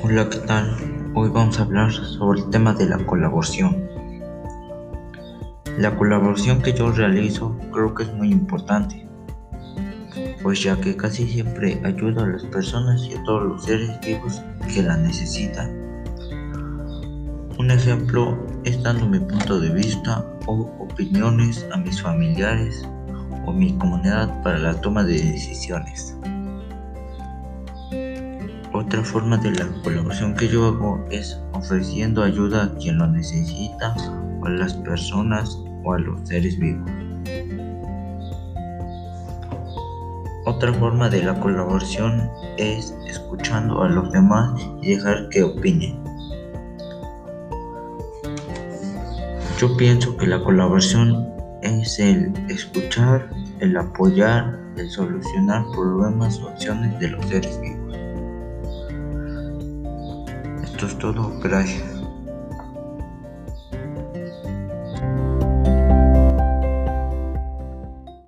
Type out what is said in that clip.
Hola, ¿qué tal? Hoy vamos a hablar sobre el tema de la colaboración. La colaboración que yo realizo creo que es muy importante, pues ya que casi siempre ayuda a las personas y a todos los seres vivos que la necesitan. Un ejemplo es dando mi punto de vista o opiniones a mis familiares o mi comunidad para la toma de decisiones. Otra forma de la colaboración que yo hago es ofreciendo ayuda a quien lo necesita o a las personas o a los seres vivos. Otra forma de la colaboración es escuchando a los demás y dejar que opinen. Yo pienso que la colaboración es el escuchar, el apoyar, el solucionar problemas o acciones de los seres vivos. Esto es todo, gracias.